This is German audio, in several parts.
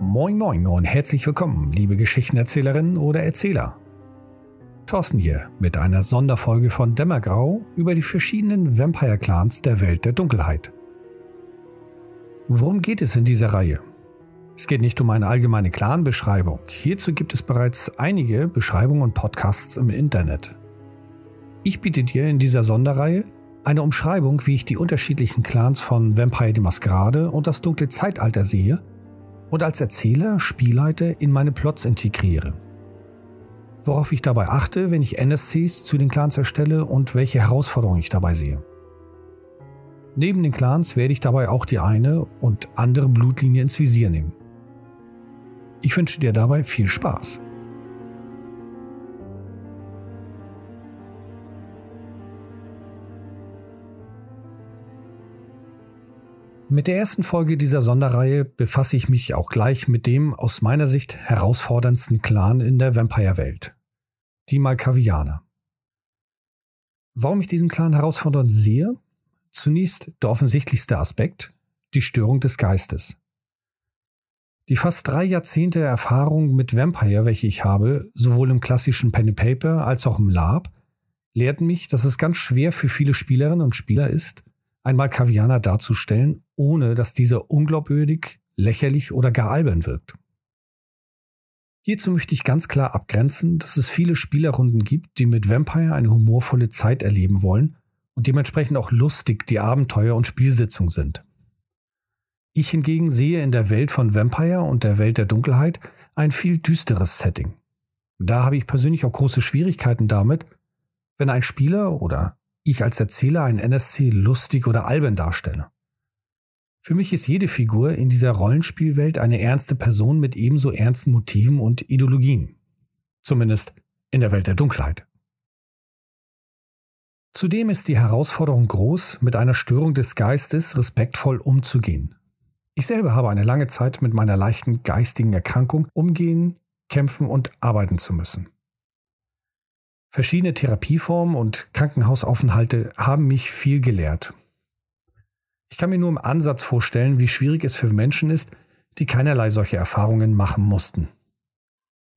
Moin Moin und herzlich willkommen, liebe Geschichtenerzählerinnen oder Erzähler. Thorsten hier mit einer Sonderfolge von Dämmergrau über die verschiedenen Vampire-Clans der Welt der Dunkelheit. Worum geht es in dieser Reihe? Es geht nicht um eine allgemeine Clan-Beschreibung. Hierzu gibt es bereits einige Beschreibungen und Podcasts im Internet. Ich biete dir in dieser Sonderreihe eine Umschreibung, wie ich die unterschiedlichen Clans von Vampire die Maskerade und das dunkle Zeitalter sehe und als Erzähler, Spielleiter in meine Plots integriere. Worauf ich dabei achte, wenn ich NSCs zu den Clans erstelle und welche Herausforderungen ich dabei sehe. Neben den Clans werde ich dabei auch die eine und andere Blutlinie ins Visier nehmen. Ich wünsche dir dabei viel Spaß. Mit der ersten Folge dieser Sonderreihe befasse ich mich auch gleich mit dem aus meiner Sicht herausforderndsten Clan in der Vampire-Welt. Die Malkavianer. Warum ich diesen Clan herausfordernd sehe? Zunächst der offensichtlichste Aspekt, die Störung des Geistes. Die fast drei Jahrzehnte Erfahrung mit Vampire, welche ich habe, sowohl im klassischen Pen and Paper als auch im Lab, lehrten mich, dass es ganz schwer für viele Spielerinnen und Spieler ist, einmal Kavianer darzustellen, ohne dass dieser unglaubwürdig, lächerlich oder gar albern wirkt. Hierzu möchte ich ganz klar abgrenzen, dass es viele Spielerrunden gibt, die mit Vampire eine humorvolle Zeit erleben wollen und dementsprechend auch lustig die Abenteuer und Spielsitzung sind. Ich hingegen sehe in der Welt von Vampire und der Welt der Dunkelheit ein viel düsteres Setting. Da habe ich persönlich auch große Schwierigkeiten damit, wenn ein Spieler oder ich als Erzähler ein NSC lustig oder albern darstelle. Für mich ist jede Figur in dieser Rollenspielwelt eine ernste Person mit ebenso ernsten Motiven und Ideologien. Zumindest in der Welt der Dunkelheit. Zudem ist die Herausforderung groß, mit einer Störung des Geistes respektvoll umzugehen. Ich selber habe eine lange Zeit mit meiner leichten geistigen Erkrankung umgehen, kämpfen und arbeiten zu müssen. Verschiedene Therapieformen und Krankenhausaufenthalte haben mich viel gelehrt. Ich kann mir nur im Ansatz vorstellen, wie schwierig es für Menschen ist, die keinerlei solche Erfahrungen machen mussten.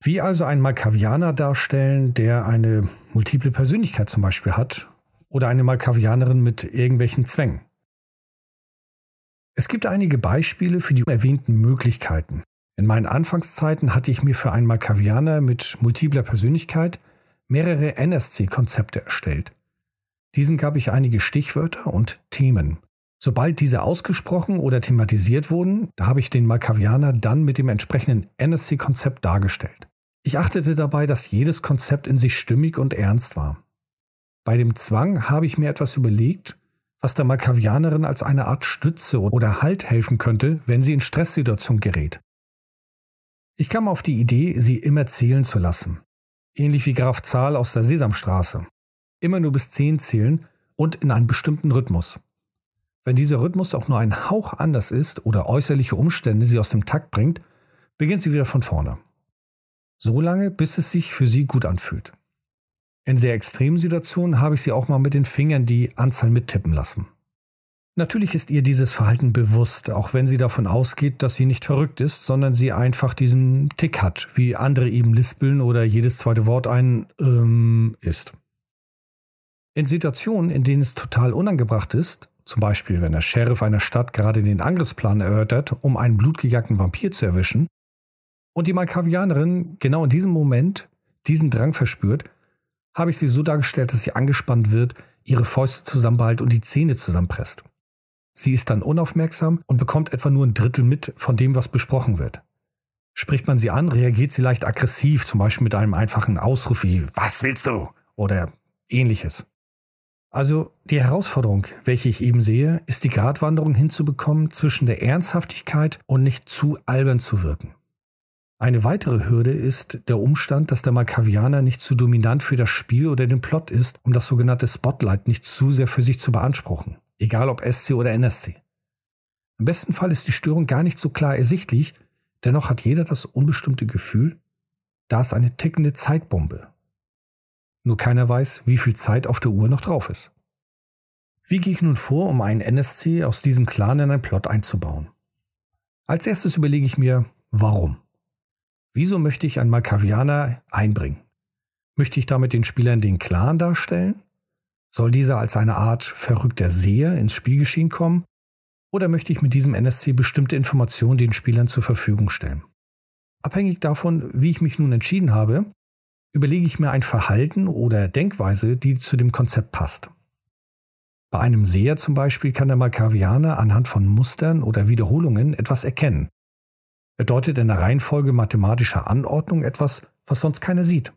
Wie also ein Malkavianer darstellen, der eine multiple Persönlichkeit zum Beispiel hat, oder eine Malkavianerin mit irgendwelchen Zwängen. Es gibt einige Beispiele für die erwähnten Möglichkeiten. In meinen Anfangszeiten hatte ich mir für einen Malkavianer mit multipler Persönlichkeit mehrere NSC-Konzepte erstellt. Diesen gab ich einige Stichwörter und Themen. Sobald diese ausgesprochen oder thematisiert wurden, habe ich den Malkavianer dann mit dem entsprechenden NSC-Konzept dargestellt. Ich achtete dabei, dass jedes Konzept in sich stimmig und ernst war. Bei dem Zwang habe ich mir etwas überlegt, was der Malkavianerin als eine Art Stütze oder Halt helfen könnte, wenn sie in Stresssituation gerät. Ich kam auf die Idee, sie immer zählen zu lassen. Ähnlich wie Graf Zahl aus der Sesamstraße. Immer nur bis zehn zählen und in einem bestimmten Rhythmus. Wenn dieser Rhythmus auch nur ein Hauch anders ist oder äußerliche Umstände sie aus dem Takt bringt, beginnt sie wieder von vorne. So lange, bis es sich für sie gut anfühlt. In sehr extremen Situationen habe ich sie auch mal mit den Fingern die Anzahl mittippen lassen. Natürlich ist ihr dieses Verhalten bewusst, auch wenn sie davon ausgeht, dass sie nicht verrückt ist, sondern sie einfach diesen Tick hat, wie andere eben lispeln oder jedes zweite Wort ein ähm ist. In Situationen, in denen es total unangebracht ist, zum Beispiel wenn der Sheriff einer Stadt gerade den Angriffsplan erörtert, um einen blutgejagten Vampir zu erwischen, und die Malkavianerin genau in diesem Moment diesen Drang verspürt, habe ich sie so dargestellt, dass sie angespannt wird, ihre Fäuste zusammenbehält und die Zähne zusammenpresst. Sie ist dann unaufmerksam und bekommt etwa nur ein Drittel mit von dem, was besprochen wird. Spricht man sie an, reagiert sie leicht aggressiv, zum Beispiel mit einem einfachen Ausruf wie Was willst du? oder ähnliches. Also die Herausforderung, welche ich eben sehe, ist die Gratwanderung hinzubekommen zwischen der Ernsthaftigkeit und nicht zu albern zu wirken. Eine weitere Hürde ist der Umstand, dass der Malkavianer nicht zu dominant für das Spiel oder den Plot ist, um das sogenannte Spotlight nicht zu sehr für sich zu beanspruchen egal ob SC oder NSC. Im besten Fall ist die Störung gar nicht so klar ersichtlich, dennoch hat jeder das unbestimmte Gefühl, da ist eine tickende Zeitbombe. Nur keiner weiß, wie viel Zeit auf der Uhr noch drauf ist. Wie gehe ich nun vor, um einen NSC aus diesem Clan in einen Plot einzubauen? Als erstes überlege ich mir, warum. Wieso möchte ich einen Malkavianer einbringen? Möchte ich damit den Spielern den Clan darstellen? Soll dieser als eine Art verrückter Seher ins Spielgeschehen kommen? Oder möchte ich mit diesem NSC bestimmte Informationen den Spielern zur Verfügung stellen? Abhängig davon, wie ich mich nun entschieden habe, überlege ich mir ein Verhalten oder Denkweise, die zu dem Konzept passt. Bei einem Seher zum Beispiel kann der Malkavianer anhand von Mustern oder Wiederholungen etwas erkennen. Er deutet in der Reihenfolge mathematischer Anordnung etwas, was sonst keiner sieht.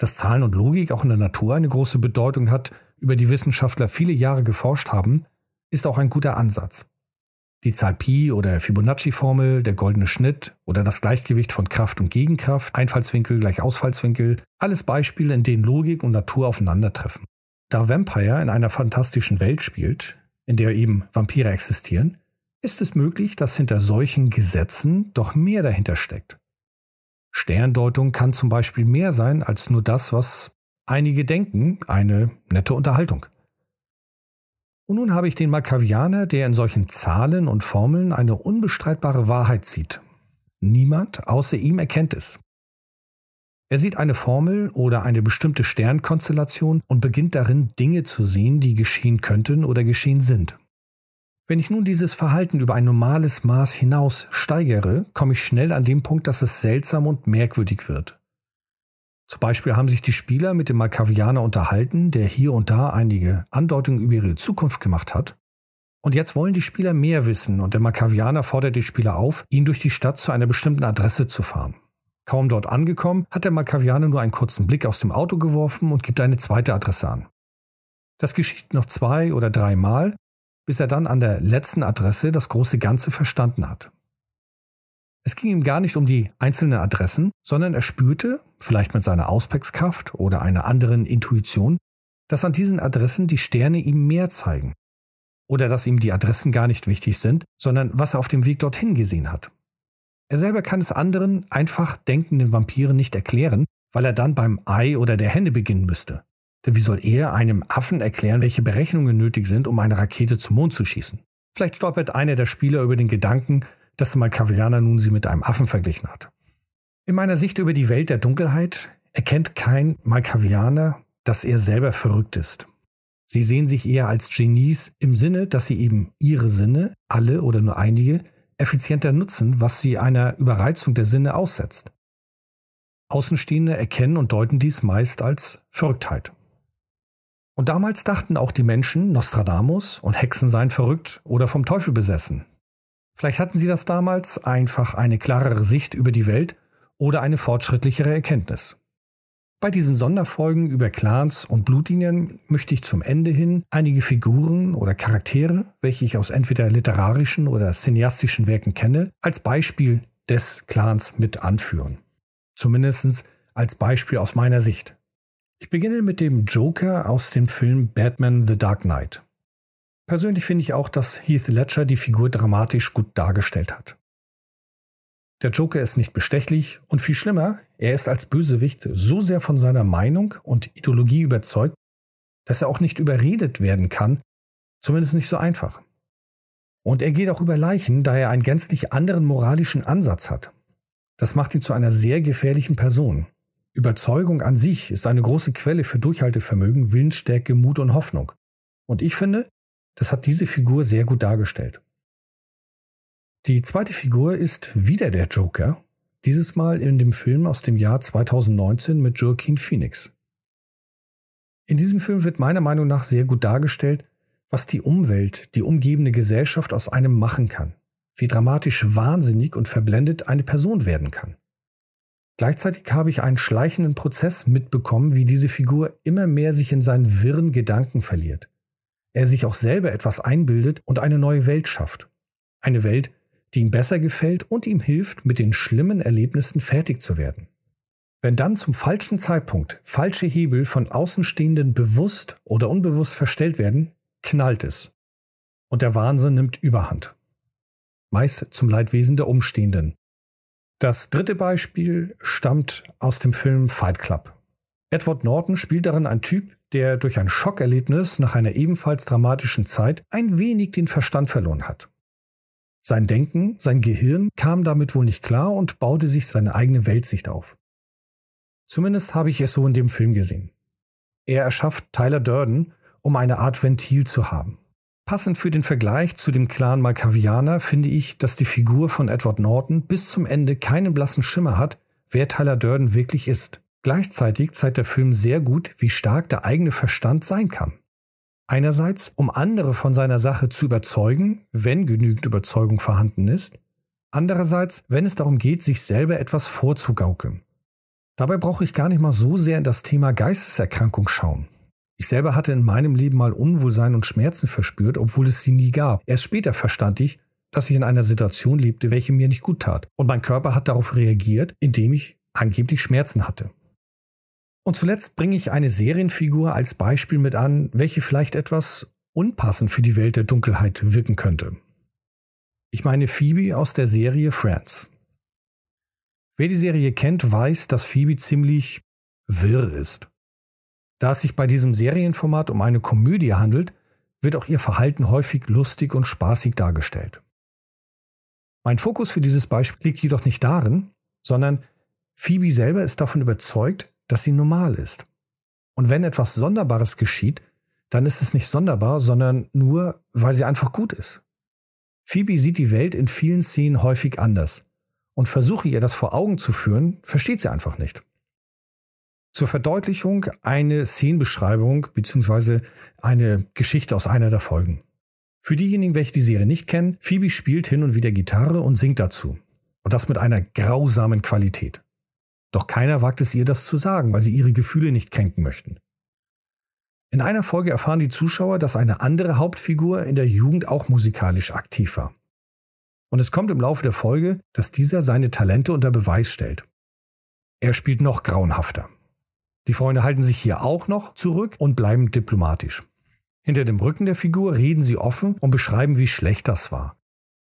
Dass Zahlen und Logik auch in der Natur eine große Bedeutung hat, über die Wissenschaftler viele Jahre geforscht haben, ist auch ein guter Ansatz. Die Zahl Pi oder Fibonacci-Formel, der goldene Schnitt oder das Gleichgewicht von Kraft und Gegenkraft, Einfallswinkel gleich Ausfallswinkel, alles Beispiele, in denen Logik und Natur aufeinandertreffen. Da Vampire in einer fantastischen Welt spielt, in der eben Vampire existieren, ist es möglich, dass hinter solchen Gesetzen doch mehr dahinter steckt. Sterndeutung kann zum Beispiel mehr sein als nur das, was einige denken, eine nette Unterhaltung. Und nun habe ich den Makavianer, der in solchen Zahlen und Formeln eine unbestreitbare Wahrheit sieht. Niemand außer ihm erkennt es. Er sieht eine Formel oder eine bestimmte Sternkonstellation und beginnt darin Dinge zu sehen, die geschehen könnten oder geschehen sind. Wenn ich nun dieses Verhalten über ein normales Maß hinaus steigere, komme ich schnell an den Punkt, dass es seltsam und merkwürdig wird. Zum Beispiel haben sich die Spieler mit dem Malkavianer unterhalten, der hier und da einige Andeutungen über ihre Zukunft gemacht hat. Und jetzt wollen die Spieler mehr wissen und der Malkavianer fordert die Spieler auf, ihn durch die Stadt zu einer bestimmten Adresse zu fahren. Kaum dort angekommen, hat der Malkavianer nur einen kurzen Blick aus dem Auto geworfen und gibt eine zweite Adresse an. Das geschieht noch zwei oder dreimal, bis er dann an der letzten Adresse das große Ganze verstanden hat. Es ging ihm gar nicht um die einzelnen Adressen, sondern er spürte, vielleicht mit seiner Auspeckskraft oder einer anderen Intuition, dass an diesen Adressen die Sterne ihm mehr zeigen. Oder dass ihm die Adressen gar nicht wichtig sind, sondern was er auf dem Weg dorthin gesehen hat. Er selber kann es anderen einfach denkenden Vampiren nicht erklären, weil er dann beim Ei oder der Hände beginnen müsste. Denn wie soll er einem Affen erklären, welche Berechnungen nötig sind, um eine Rakete zum Mond zu schießen? Vielleicht stolpert einer der Spieler über den Gedanken, dass Malkavianer nun sie mit einem Affen verglichen hat. In meiner Sicht über die Welt der Dunkelheit erkennt kein Malkavianer, dass er selber verrückt ist. Sie sehen sich eher als Genies im Sinne, dass sie eben ihre Sinne, alle oder nur einige, effizienter nutzen, was sie einer Überreizung der Sinne aussetzt. Außenstehende erkennen und deuten dies meist als Verrücktheit. Und damals dachten auch die Menschen, Nostradamus und Hexen seien verrückt oder vom Teufel besessen. Vielleicht hatten sie das damals einfach eine klarere Sicht über die Welt oder eine fortschrittlichere Erkenntnis. Bei diesen Sonderfolgen über Clans und Blutlinien möchte ich zum Ende hin einige Figuren oder Charaktere, welche ich aus entweder literarischen oder cineastischen Werken kenne, als Beispiel des Clans mit anführen. Zumindest als Beispiel aus meiner Sicht. Ich beginne mit dem Joker aus dem Film Batman The Dark Knight. Persönlich finde ich auch, dass Heath Ledger die Figur dramatisch gut dargestellt hat. Der Joker ist nicht bestechlich und viel schlimmer, er ist als Bösewicht so sehr von seiner Meinung und Ideologie überzeugt, dass er auch nicht überredet werden kann, zumindest nicht so einfach. Und er geht auch über Leichen, da er einen gänzlich anderen moralischen Ansatz hat. Das macht ihn zu einer sehr gefährlichen Person. Überzeugung an sich ist eine große Quelle für Durchhaltevermögen, Willensstärke, Mut und Hoffnung. Und ich finde, das hat diese Figur sehr gut dargestellt. Die zweite Figur ist wieder der Joker, dieses Mal in dem Film aus dem Jahr 2019 mit Joaquin Phoenix. In diesem Film wird meiner Meinung nach sehr gut dargestellt, was die Umwelt, die umgebende Gesellschaft aus einem machen kann, wie dramatisch wahnsinnig und verblendet eine Person werden kann. Gleichzeitig habe ich einen schleichenden Prozess mitbekommen, wie diese Figur immer mehr sich in seinen wirren Gedanken verliert. Er sich auch selber etwas einbildet und eine neue Welt schafft. Eine Welt, die ihm besser gefällt und ihm hilft, mit den schlimmen Erlebnissen fertig zu werden. Wenn dann zum falschen Zeitpunkt falsche Hebel von Außenstehenden bewusst oder unbewusst verstellt werden, knallt es. Und der Wahnsinn nimmt Überhand. Meist zum Leidwesen der Umstehenden. Das dritte Beispiel stammt aus dem Film Fight Club. Edward Norton spielt darin einen Typ, der durch ein Schockerlebnis nach einer ebenfalls dramatischen Zeit ein wenig den Verstand verloren hat. Sein Denken, sein Gehirn kam damit wohl nicht klar und baute sich seine eigene Weltsicht auf. Zumindest habe ich es so in dem Film gesehen. Er erschafft Tyler Durden, um eine Art Ventil zu haben. Passend für den Vergleich zu dem Clan Malkavianer finde ich, dass die Figur von Edward Norton bis zum Ende keinen blassen Schimmer hat, wer Tyler Durden wirklich ist. Gleichzeitig zeigt der Film sehr gut, wie stark der eigene Verstand sein kann. Einerseits, um andere von seiner Sache zu überzeugen, wenn genügend Überzeugung vorhanden ist. Andererseits, wenn es darum geht, sich selber etwas vorzugaukeln. Dabei brauche ich gar nicht mal so sehr in das Thema Geisteserkrankung schauen. Ich selber hatte in meinem Leben mal Unwohlsein und Schmerzen verspürt, obwohl es sie nie gab. Erst später verstand ich, dass ich in einer Situation lebte, welche mir nicht gut tat. Und mein Körper hat darauf reagiert, indem ich angeblich Schmerzen hatte. Und zuletzt bringe ich eine Serienfigur als Beispiel mit an, welche vielleicht etwas unpassend für die Welt der Dunkelheit wirken könnte. Ich meine Phoebe aus der Serie Friends. Wer die Serie kennt, weiß, dass Phoebe ziemlich wirr ist. Da es sich bei diesem Serienformat um eine Komödie handelt, wird auch ihr Verhalten häufig lustig und spaßig dargestellt. Mein Fokus für dieses Beispiel liegt jedoch nicht darin, sondern Phoebe selber ist davon überzeugt, dass sie normal ist. Und wenn etwas Sonderbares geschieht, dann ist es nicht sonderbar, sondern nur, weil sie einfach gut ist. Phoebe sieht die Welt in vielen Szenen häufig anders und versuche ihr das vor Augen zu führen, versteht sie einfach nicht. Zur Verdeutlichung eine Szenenbeschreibung bzw. eine Geschichte aus einer der Folgen. Für diejenigen, welche die Serie nicht kennen, Phoebe spielt hin und wieder Gitarre und singt dazu. Und das mit einer grausamen Qualität. Doch keiner wagt es ihr, das zu sagen, weil sie ihre Gefühle nicht kränken möchten. In einer Folge erfahren die Zuschauer, dass eine andere Hauptfigur in der Jugend auch musikalisch aktiv war. Und es kommt im Laufe der Folge, dass dieser seine Talente unter Beweis stellt. Er spielt noch grauenhafter. Die Freunde halten sich hier auch noch zurück und bleiben diplomatisch. Hinter dem Rücken der Figur reden sie offen und beschreiben, wie schlecht das war.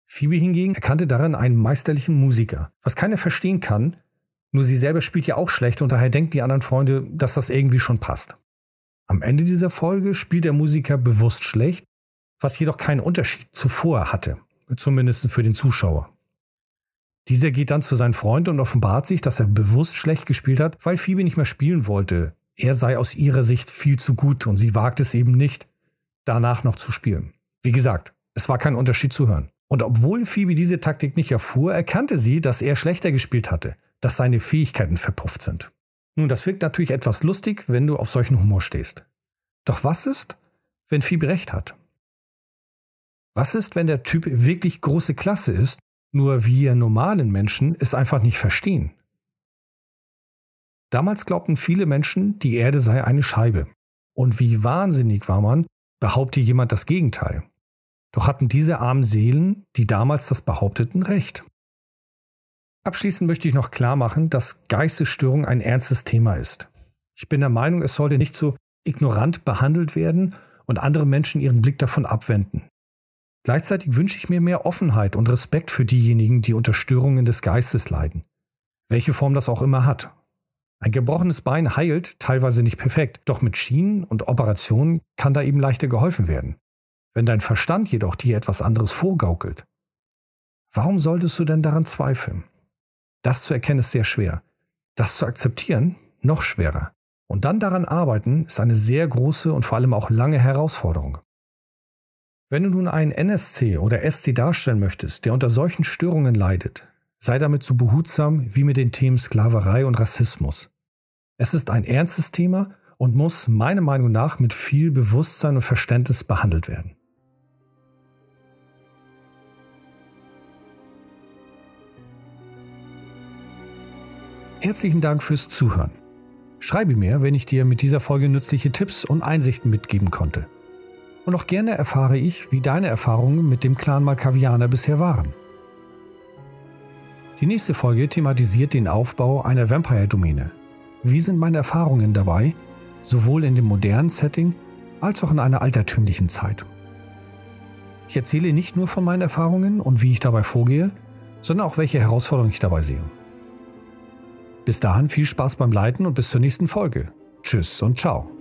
Phoebe hingegen erkannte darin einen meisterlichen Musiker. Was keiner verstehen kann, nur sie selber spielt ja auch schlecht und daher denken die anderen Freunde, dass das irgendwie schon passt. Am Ende dieser Folge spielt der Musiker bewusst schlecht, was jedoch keinen Unterschied zuvor hatte, zumindest für den Zuschauer. Dieser geht dann zu seinem Freund und offenbart sich, dass er bewusst schlecht gespielt hat, weil Phoebe nicht mehr spielen wollte. Er sei aus ihrer Sicht viel zu gut und sie wagt es eben nicht, danach noch zu spielen. Wie gesagt, es war kein Unterschied zu hören. Und obwohl Phoebe diese Taktik nicht erfuhr, erkannte sie, dass er schlechter gespielt hatte dass seine Fähigkeiten verpufft sind. Nun, das wirkt natürlich etwas lustig, wenn du auf solchen Humor stehst. Doch was ist, wenn Phoebe recht hat? Was ist, wenn der Typ wirklich große Klasse ist, nur wir normalen Menschen es einfach nicht verstehen? Damals glaubten viele Menschen, die Erde sei eine Scheibe. Und wie wahnsinnig war man, behaupte jemand das Gegenteil. Doch hatten diese armen Seelen, die damals das behaupteten, recht. Abschließend möchte ich noch klar machen, dass Geistesstörung ein ernstes Thema ist. Ich bin der Meinung, es sollte nicht so ignorant behandelt werden und andere Menschen ihren Blick davon abwenden. Gleichzeitig wünsche ich mir mehr Offenheit und Respekt für diejenigen, die unter Störungen des Geistes leiden. Welche Form das auch immer hat. Ein gebrochenes Bein heilt teilweise nicht perfekt, doch mit Schienen und Operationen kann da eben leichter geholfen werden. Wenn dein Verstand jedoch dir etwas anderes vorgaukelt, warum solltest du denn daran zweifeln? Das zu erkennen ist sehr schwer. Das zu akzeptieren noch schwerer. Und dann daran arbeiten ist eine sehr große und vor allem auch lange Herausforderung. Wenn du nun einen NSC oder SC darstellen möchtest, der unter solchen Störungen leidet, sei damit so behutsam wie mit den Themen Sklaverei und Rassismus. Es ist ein ernstes Thema und muss meiner Meinung nach mit viel Bewusstsein und Verständnis behandelt werden. Herzlichen Dank fürs Zuhören. Schreibe mir, wenn ich dir mit dieser Folge nützliche Tipps und Einsichten mitgeben konnte. Und auch gerne erfahre ich, wie deine Erfahrungen mit dem Clan Malkavianer bisher waren. Die nächste Folge thematisiert den Aufbau einer Vampire-Domäne. Wie sind meine Erfahrungen dabei, sowohl in dem modernen Setting als auch in einer altertümlichen Zeit? Ich erzähle nicht nur von meinen Erfahrungen und wie ich dabei vorgehe, sondern auch welche Herausforderungen ich dabei sehe. Bis dahin viel Spaß beim Leiten und bis zur nächsten Folge. Tschüss und ciao.